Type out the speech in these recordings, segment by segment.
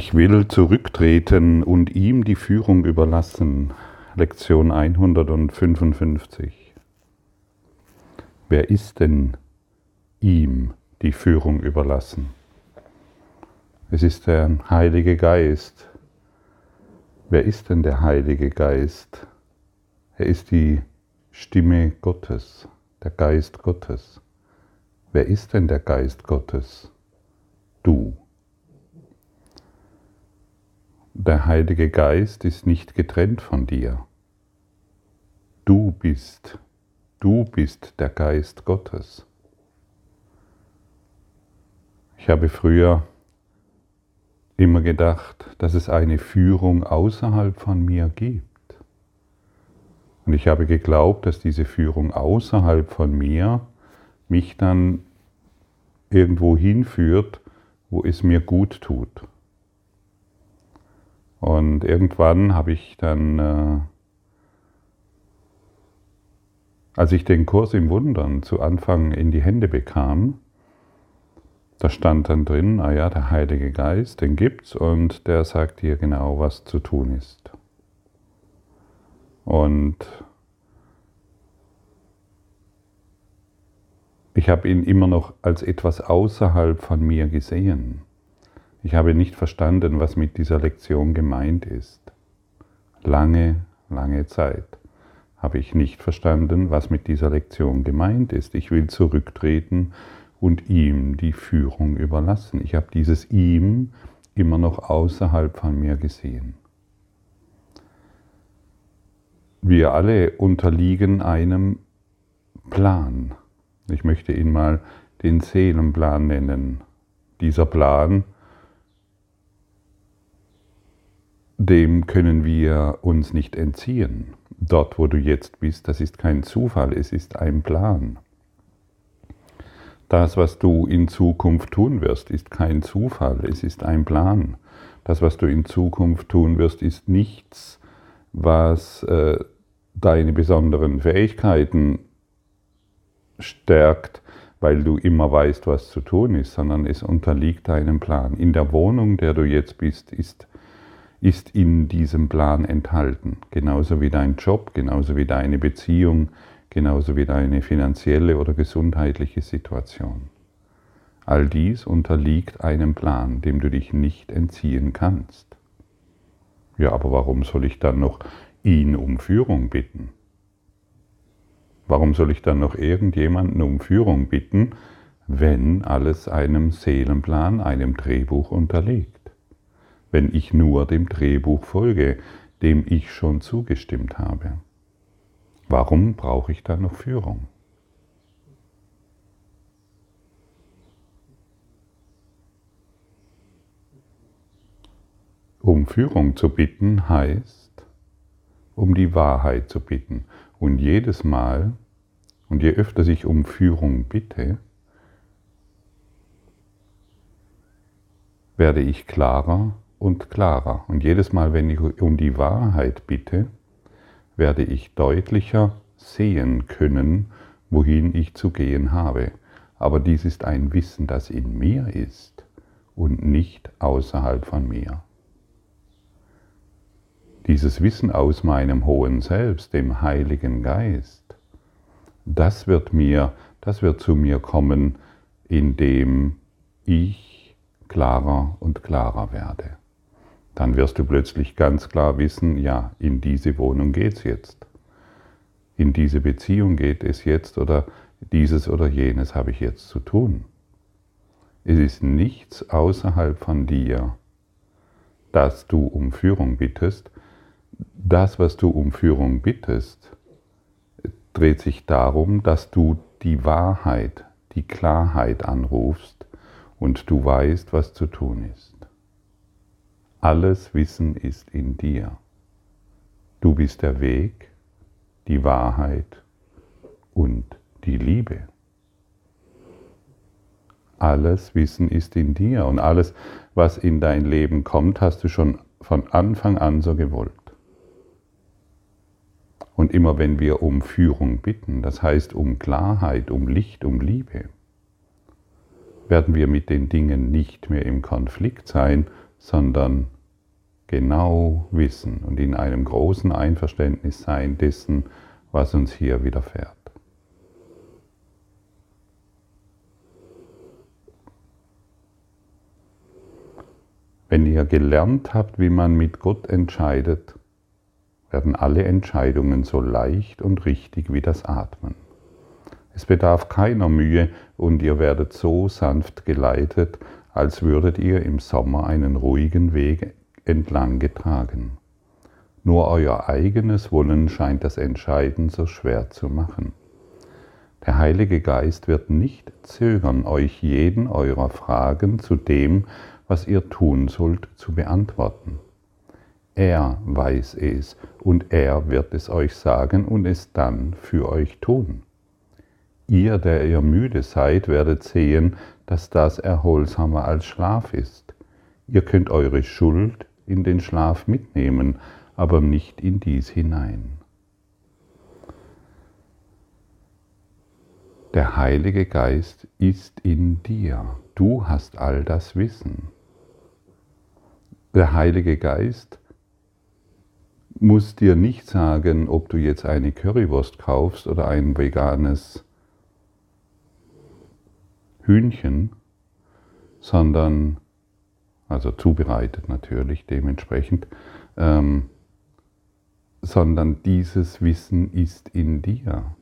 Ich will zurücktreten und ihm die Führung überlassen. Lektion 155. Wer ist denn ihm die Führung überlassen? Es ist der Heilige Geist. Wer ist denn der Heilige Geist? Er ist die Stimme Gottes, der Geist Gottes. Wer ist denn der Geist Gottes? Du. Der Heilige Geist ist nicht getrennt von dir. Du bist, du bist der Geist Gottes. Ich habe früher immer gedacht, dass es eine Führung außerhalb von mir gibt. Und ich habe geglaubt, dass diese Führung außerhalb von mir mich dann irgendwo hinführt, wo es mir gut tut. Und irgendwann habe ich dann, äh, als ich den Kurs im Wundern zu Anfang in die Hände bekam, da stand dann drin, ah ja, der Heilige Geist, den gibt's und der sagt dir genau, was zu tun ist. Und ich habe ihn immer noch als etwas außerhalb von mir gesehen. Ich habe nicht verstanden, was mit dieser Lektion gemeint ist. Lange, lange Zeit habe ich nicht verstanden, was mit dieser Lektion gemeint ist. Ich will zurücktreten und ihm die Führung überlassen. Ich habe dieses ihm immer noch außerhalb von mir gesehen. Wir alle unterliegen einem Plan. Ich möchte ihn mal den Seelenplan nennen. Dieser Plan dem können wir uns nicht entziehen. Dort, wo du jetzt bist, das ist kein Zufall, es ist ein Plan. Das, was du in Zukunft tun wirst, ist kein Zufall, es ist ein Plan. Das, was du in Zukunft tun wirst, ist nichts, was äh, deine besonderen Fähigkeiten stärkt, weil du immer weißt, was zu tun ist, sondern es unterliegt deinem Plan. In der Wohnung, der du jetzt bist, ist ist in diesem Plan enthalten. Genauso wie dein Job, genauso wie deine Beziehung, genauso wie deine finanzielle oder gesundheitliche Situation. All dies unterliegt einem Plan, dem du dich nicht entziehen kannst. Ja, aber warum soll ich dann noch ihn um Führung bitten? Warum soll ich dann noch irgendjemanden um Führung bitten, wenn alles einem Seelenplan, einem Drehbuch unterliegt? Wenn ich nur dem Drehbuch folge, dem ich schon zugestimmt habe? Warum brauche ich da noch Führung? Um Führung zu bitten heißt, um die Wahrheit zu bitten. Und jedes Mal, und je öfter ich um Führung bitte, werde ich klarer und klarer. Und jedes Mal, wenn ich um die Wahrheit bitte, werde ich deutlicher sehen können, wohin ich zu gehen habe. Aber dies ist ein Wissen, das in mir ist und nicht außerhalb von mir. Dieses Wissen aus meinem hohen Selbst, dem Heiligen Geist, das wird mir, das wird zu mir kommen, indem ich klarer und klarer werde dann wirst du plötzlich ganz klar wissen, ja, in diese Wohnung geht es jetzt. In diese Beziehung geht es jetzt oder dieses oder jenes habe ich jetzt zu tun. Es ist nichts außerhalb von dir, dass du um Führung bittest. Das, was du um Führung bittest, dreht sich darum, dass du die Wahrheit, die Klarheit anrufst und du weißt, was zu tun ist. Alles Wissen ist in dir. Du bist der Weg, die Wahrheit und die Liebe. Alles Wissen ist in dir und alles, was in dein Leben kommt, hast du schon von Anfang an so gewollt. Und immer wenn wir um Führung bitten, das heißt um Klarheit, um Licht, um Liebe, werden wir mit den Dingen nicht mehr im Konflikt sein, sondern genau wissen und in einem großen Einverständnis sein dessen, was uns hier widerfährt. Wenn ihr gelernt habt, wie man mit Gott entscheidet, werden alle Entscheidungen so leicht und richtig wie das Atmen. Es bedarf keiner Mühe und ihr werdet so sanft geleitet, als würdet ihr im Sommer einen ruhigen Weg entlang getragen. Nur euer eigenes Wollen scheint das Entscheiden so schwer zu machen. Der Heilige Geist wird nicht zögern, euch jeden eurer Fragen zu dem, was ihr tun sollt, zu beantworten. Er weiß es und er wird es euch sagen und es dann für euch tun. Ihr, der ihr müde seid, werdet sehen, dass das erholsamer als Schlaf ist. Ihr könnt eure Schuld in den Schlaf mitnehmen, aber nicht in dies hinein. Der Heilige Geist ist in dir. Du hast all das Wissen der Heilige Geist muss dir nicht sagen, ob du jetzt eine Currywurst kaufst oder ein veganes Hühnchen, sondern, also zubereitet natürlich dementsprechend, ähm, sondern dieses Wissen ist in dir.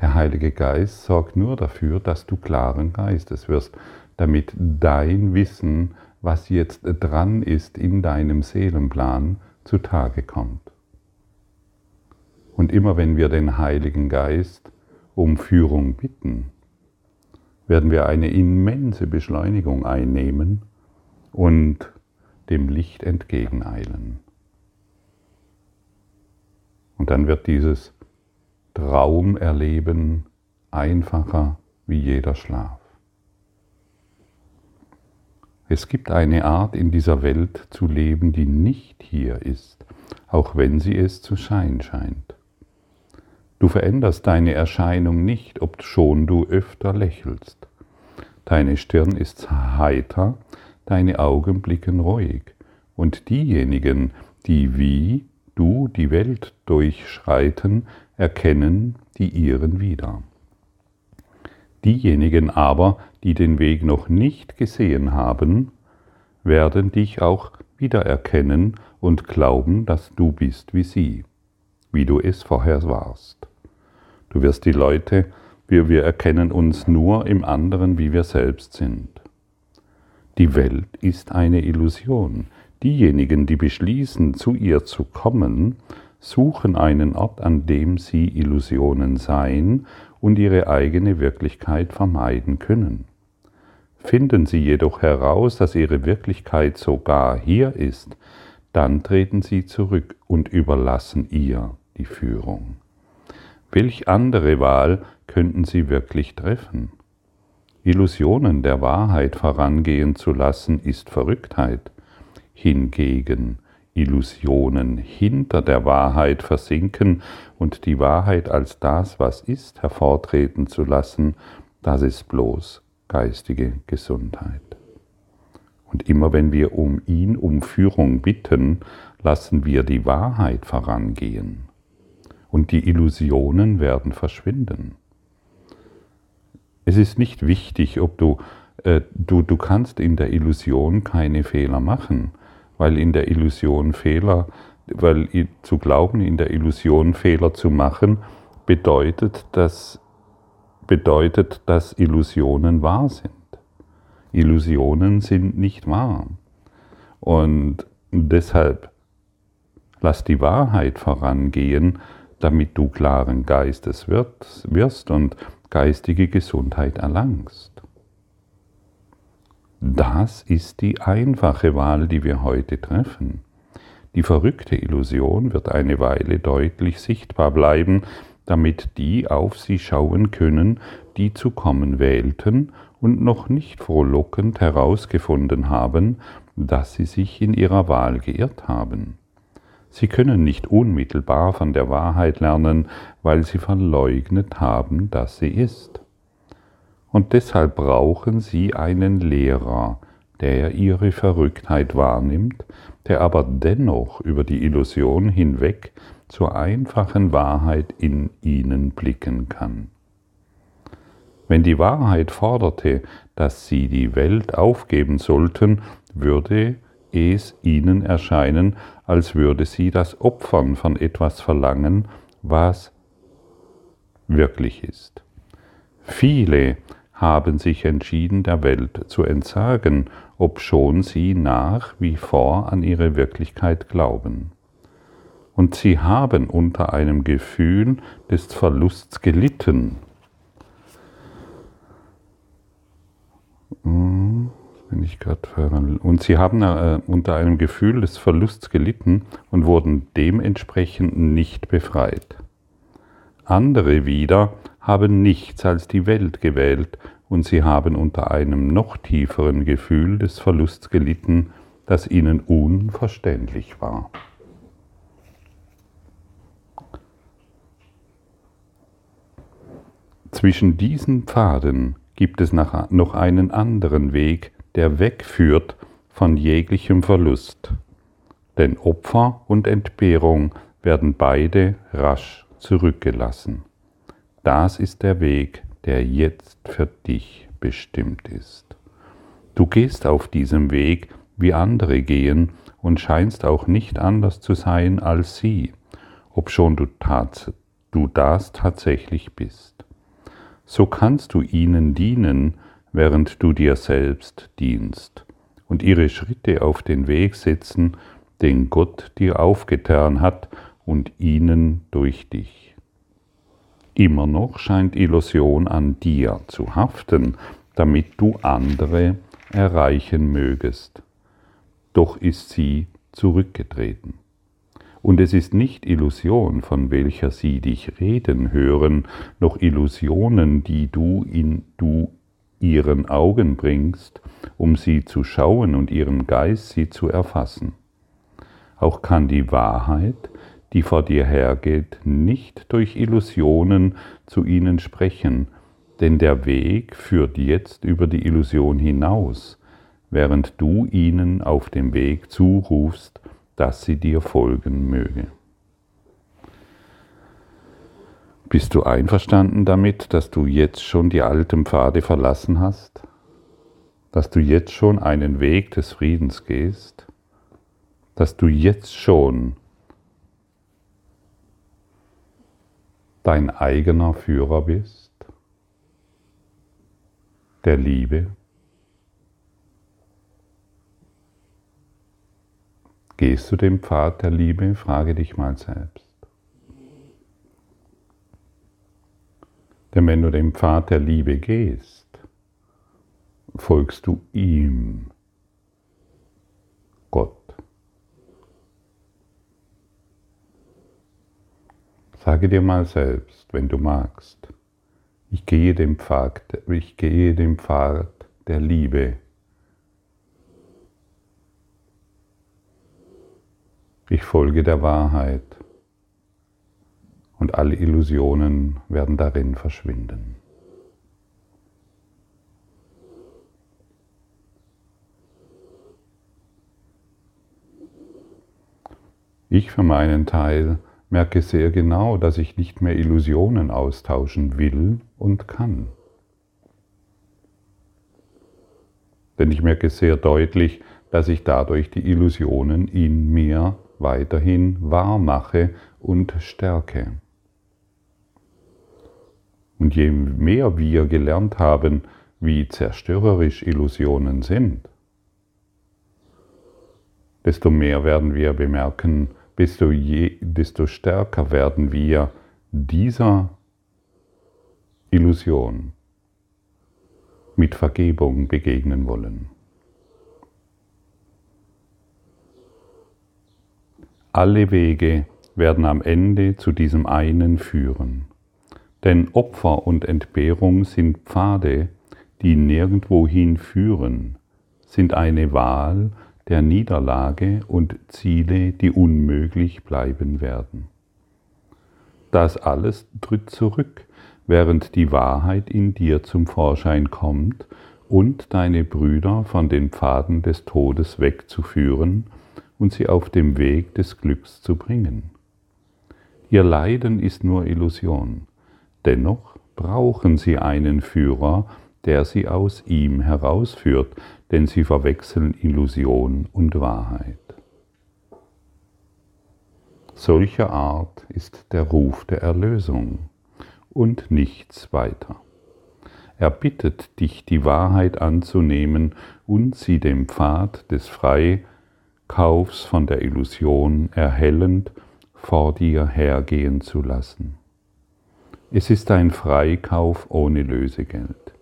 Der Heilige Geist sorgt nur dafür, dass du klaren Geistes wirst, damit dein Wissen was jetzt dran ist in deinem Seelenplan, zutage kommt. Und immer wenn wir den Heiligen Geist um Führung bitten, werden wir eine immense Beschleunigung einnehmen und dem Licht entgegeneilen. Und dann wird dieses Traumerleben einfacher wie jeder Schlaf. Es gibt eine Art in dieser Welt zu leben, die nicht hier ist, auch wenn sie es zu sein scheint. Du veränderst deine Erscheinung nicht, obschon du öfter lächelst. Deine Stirn ist heiter, deine Augen blicken ruhig, und diejenigen, die wie du die Welt durchschreiten, erkennen die ihren wieder. Diejenigen aber, die den Weg noch nicht gesehen haben, werden dich auch wiedererkennen und glauben, dass du bist wie sie, wie du es vorher warst. Du wirst die Leute, wir, wir erkennen uns nur im anderen, wie wir selbst sind. Die Welt ist eine Illusion. Diejenigen, die beschließen, zu ihr zu kommen, suchen einen Ort, an dem sie Illusionen seien und ihre eigene Wirklichkeit vermeiden können. Finden sie jedoch heraus, dass ihre Wirklichkeit sogar hier ist, dann treten sie zurück und überlassen ihr die Führung. Welch andere Wahl könnten sie wirklich treffen? Illusionen der Wahrheit vorangehen zu lassen, ist Verrücktheit. Hingegen Illusionen hinter der Wahrheit versinken und die Wahrheit als das, was ist, hervortreten zu lassen, das ist bloß geistige Gesundheit. Und immer wenn wir um ihn um Führung bitten, lassen wir die Wahrheit vorangehen. Und die Illusionen werden verschwinden. Es ist nicht wichtig, ob du, äh, du, du kannst in der Illusion keine Fehler machen weil in der Illusion Fehler, weil zu glauben, in der Illusion Fehler zu machen, bedeutet, dass, bedeutet, dass Illusionen wahr sind. Illusionen sind nicht wahr. Und deshalb lass die Wahrheit vorangehen, damit du klaren Geistes wirst und geistige Gesundheit erlangst. Das ist die einfache Wahl, die wir heute treffen. Die verrückte Illusion wird eine Weile deutlich sichtbar bleiben, damit die auf sie schauen können, die zu kommen wählten und noch nicht frohlockend herausgefunden haben, dass sie sich in ihrer Wahl geirrt haben. Sie können nicht unmittelbar von der Wahrheit lernen, weil sie verleugnet haben, dass sie ist und deshalb brauchen sie einen Lehrer, der ihre Verrücktheit wahrnimmt, der aber dennoch über die Illusion hinweg zur einfachen Wahrheit in ihnen blicken kann. Wenn die Wahrheit forderte, dass sie die Welt aufgeben sollten, würde es ihnen erscheinen, als würde sie das Opfern von etwas verlangen, was wirklich ist. Viele haben sich entschieden, der Welt zu entsagen, obschon sie nach wie vor an ihre Wirklichkeit glauben. Und sie haben unter einem Gefühl des Verlusts gelitten. Hm, bin ich Und sie haben äh, unter einem Gefühl des Verlusts gelitten und wurden dementsprechend nicht befreit. Andere wieder haben nichts als die Welt gewählt und sie haben unter einem noch tieferen Gefühl des Verlusts gelitten, das ihnen unverständlich war. Zwischen diesen Pfaden gibt es noch einen anderen Weg, der wegführt von jeglichem Verlust. Denn Opfer und Entbehrung werden beide rasch zurückgelassen. Das ist der Weg, der jetzt für dich bestimmt ist. Du gehst auf diesem Weg, wie andere gehen, und scheinst auch nicht anders zu sein als sie, obschon du, tats du das tatsächlich bist. So kannst du ihnen dienen, während du dir selbst dienst, und ihre Schritte auf den Weg setzen, den Gott dir aufgetan hat, und ihnen durch dich. Immer noch scheint Illusion an dir zu haften, damit du andere erreichen mögest. Doch ist sie zurückgetreten. Und es ist nicht Illusion, von welcher sie dich reden hören, noch Illusionen, die du in du ihren Augen bringst, um sie zu schauen und ihrem Geist sie zu erfassen. Auch kann die Wahrheit, die vor dir hergeht, nicht durch Illusionen zu ihnen sprechen, denn der Weg führt jetzt über die Illusion hinaus, während du ihnen auf dem Weg zurufst, dass sie dir folgen möge. Bist du einverstanden damit, dass du jetzt schon die alten Pfade verlassen hast? Dass du jetzt schon einen Weg des Friedens gehst? Dass du jetzt schon dein eigener Führer bist, der Liebe. Gehst du den Pfad der Liebe? Frage dich mal selbst. Denn wenn du den Pfad der Liebe gehst, folgst du ihm, Gott. Sage dir mal selbst, wenn du magst, ich gehe dem Pfad, ich gehe dem Pfad der Liebe. Ich folge der Wahrheit und alle Illusionen werden darin verschwinden. Ich für meinen Teil merke sehr genau, dass ich nicht mehr Illusionen austauschen will und kann. Denn ich merke sehr deutlich, dass ich dadurch die Illusionen in mir weiterhin wahr mache und stärke. Und je mehr wir gelernt haben, wie zerstörerisch Illusionen sind, desto mehr werden wir bemerken, desto, je, desto stärker werden wir dieser Illusion mit Vergebung begegnen wollen. Alle Wege werden am Ende zu diesem einen führen. Denn Opfer und Entbehrung sind Pfade, die nirgendwohin führen, sind eine Wahl, der Niederlage und Ziele, die unmöglich bleiben werden. Das alles tritt zurück, während die Wahrheit in dir zum Vorschein kommt und deine Brüder von den Pfaden des Todes wegzuführen und sie auf dem Weg des Glücks zu bringen. Ihr Leiden ist nur Illusion, dennoch brauchen sie einen Führer, der sie aus ihm herausführt, denn sie verwechseln Illusion und Wahrheit. Solcher Art ist der Ruf der Erlösung und nichts weiter. Er bittet dich, die Wahrheit anzunehmen und sie dem Pfad des Freikaufs von der Illusion erhellend vor dir hergehen zu lassen. Es ist ein Freikauf ohne Lösegeld.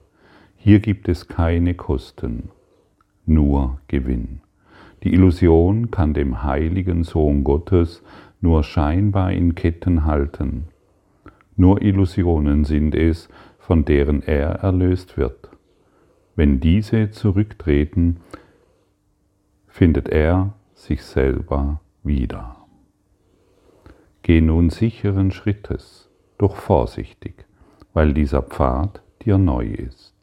Hier gibt es keine Kosten, nur Gewinn. Die Illusion kann dem heiligen Sohn Gottes nur scheinbar in Ketten halten. Nur Illusionen sind es, von deren er erlöst wird. Wenn diese zurücktreten, findet er sich selber wieder. Geh nun sicheren Schrittes, doch vorsichtig, weil dieser Pfad dir neu ist.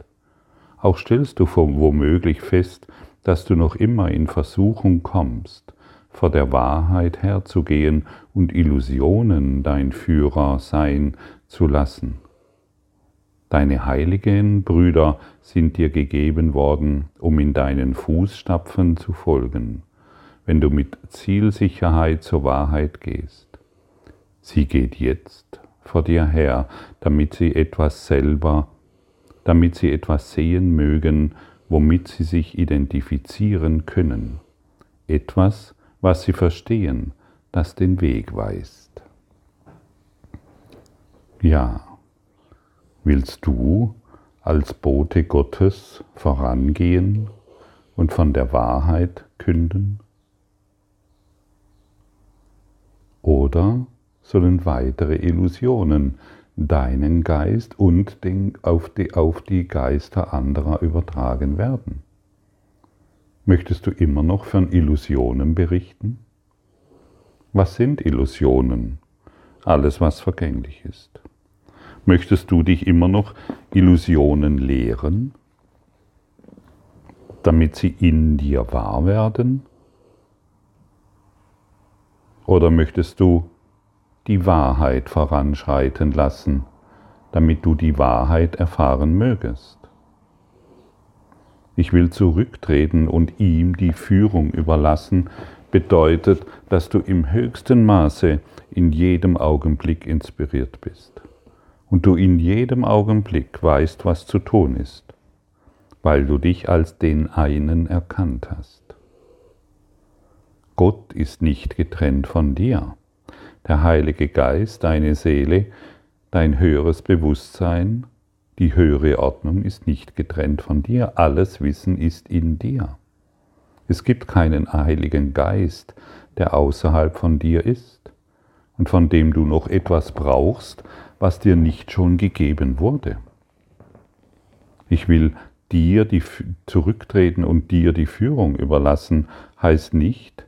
Auch stellst du womöglich fest, dass du noch immer in Versuchung kommst, vor der Wahrheit herzugehen und Illusionen dein Führer sein zu lassen. Deine heiligen Brüder sind dir gegeben worden, um in deinen Fußstapfen zu folgen, wenn du mit Zielsicherheit zur Wahrheit gehst. Sie geht jetzt vor dir her, damit sie etwas selber, damit sie etwas sehen mögen, womit sie sich identifizieren können. Etwas, was sie verstehen, das den Weg weist. Ja, willst du als Bote Gottes vorangehen und von der Wahrheit künden? Oder sollen weitere Illusionen deinen Geist und den, auf, die, auf die Geister anderer übertragen werden. Möchtest du immer noch von Illusionen berichten? Was sind Illusionen? Alles, was vergänglich ist. Möchtest du dich immer noch Illusionen lehren, damit sie in dir wahr werden? Oder möchtest du die Wahrheit voranschreiten lassen, damit du die Wahrheit erfahren mögest. Ich will zurücktreten und ihm die Führung überlassen, bedeutet, dass du im höchsten Maße in jedem Augenblick inspiriert bist und du in jedem Augenblick weißt, was zu tun ist, weil du dich als den einen erkannt hast. Gott ist nicht getrennt von dir der Heilige Geist, deine Seele, dein höheres Bewusstsein, die höhere Ordnung ist nicht getrennt von dir. Alles Wissen ist in dir. Es gibt keinen Heiligen Geist, der außerhalb von dir ist und von dem du noch etwas brauchst, was dir nicht schon gegeben wurde. Ich will dir die, zurücktreten und dir die Führung überlassen, heißt nicht,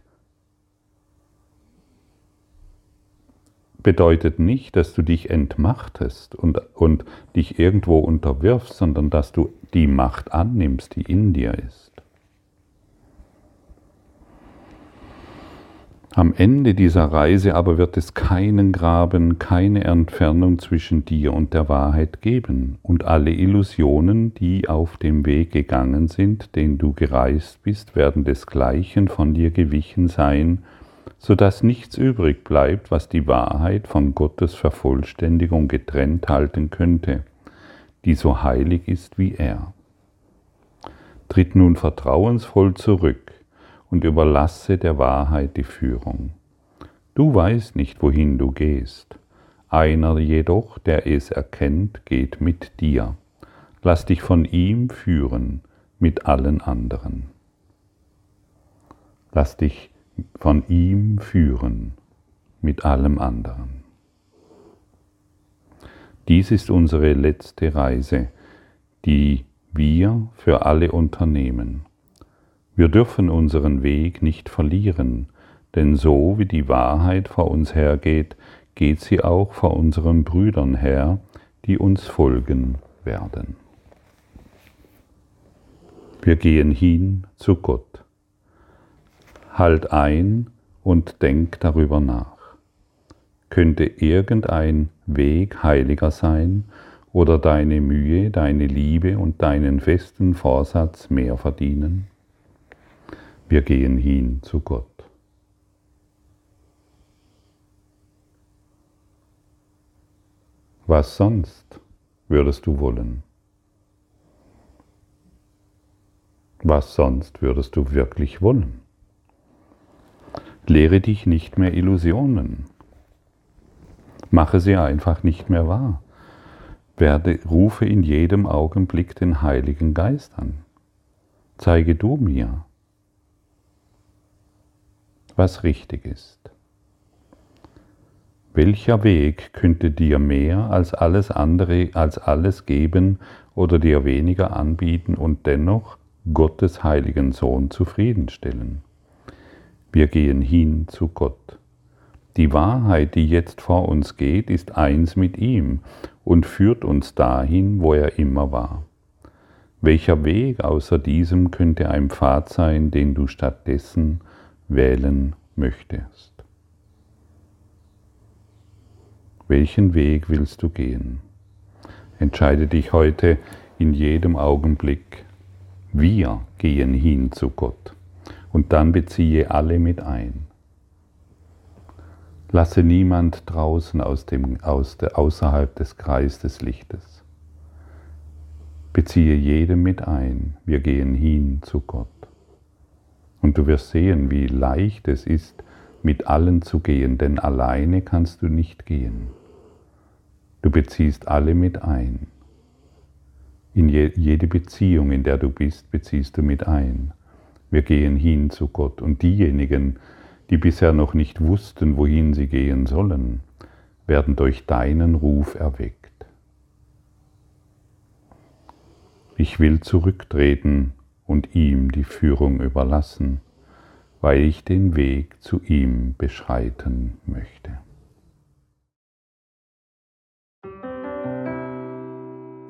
bedeutet nicht, dass du dich entmachtest und, und dich irgendwo unterwirfst, sondern dass du die Macht annimmst, die in dir ist. Am Ende dieser Reise aber wird es keinen Graben, keine Entfernung zwischen dir und der Wahrheit geben, und alle Illusionen, die auf dem Weg gegangen sind, den du gereist bist, werden desgleichen von dir gewichen sein, so dass nichts übrig bleibt, was die Wahrheit von Gottes Vervollständigung getrennt halten könnte, die so heilig ist wie er. Tritt nun vertrauensvoll zurück und überlasse der Wahrheit die Führung. Du weißt nicht, wohin du gehst. Einer jedoch, der es erkennt, geht mit dir. Lass dich von ihm führen mit allen anderen. Lass dich von ihm führen mit allem anderen. Dies ist unsere letzte Reise, die wir für alle unternehmen. Wir dürfen unseren Weg nicht verlieren, denn so wie die Wahrheit vor uns hergeht, geht sie auch vor unseren Brüdern her, die uns folgen werden. Wir gehen hin zu Gott. Halt ein und denk darüber nach. Könnte irgendein Weg heiliger sein oder deine Mühe, deine Liebe und deinen festen Vorsatz mehr verdienen? Wir gehen hin zu Gott. Was sonst würdest du wollen? Was sonst würdest du wirklich wollen? Lehre dich nicht mehr Illusionen. Mache sie einfach nicht mehr wahr. Werde, rufe in jedem Augenblick den Heiligen Geist an. Zeige du mir, was richtig ist. Welcher Weg könnte dir mehr als alles andere, als alles geben oder dir weniger anbieten und dennoch Gottes heiligen Sohn zufriedenstellen? Wir gehen hin zu Gott. Die Wahrheit, die jetzt vor uns geht, ist eins mit ihm und führt uns dahin, wo er immer war. Welcher Weg außer diesem könnte ein Pfad sein, den du stattdessen wählen möchtest? Welchen Weg willst du gehen? Entscheide dich heute in jedem Augenblick. Wir gehen hin zu Gott und dann beziehe alle mit ein. Lasse niemand draußen aus dem, aus der, außerhalb des Kreises des Lichtes. Beziehe jedem mit ein. Wir gehen hin zu Gott. Und du wirst sehen, wie leicht es ist, mit allen zu gehen, denn alleine kannst du nicht gehen. Du beziehst alle mit ein. In jede Beziehung, in der du bist, beziehst du mit ein. Wir gehen hin zu Gott. Und diejenigen, die bisher noch nicht wussten, wohin sie gehen sollen, werden durch deinen Ruf erweckt. Ich will zurücktreten und ihm die Führung überlassen weil ich den Weg zu ihm beschreiten möchte.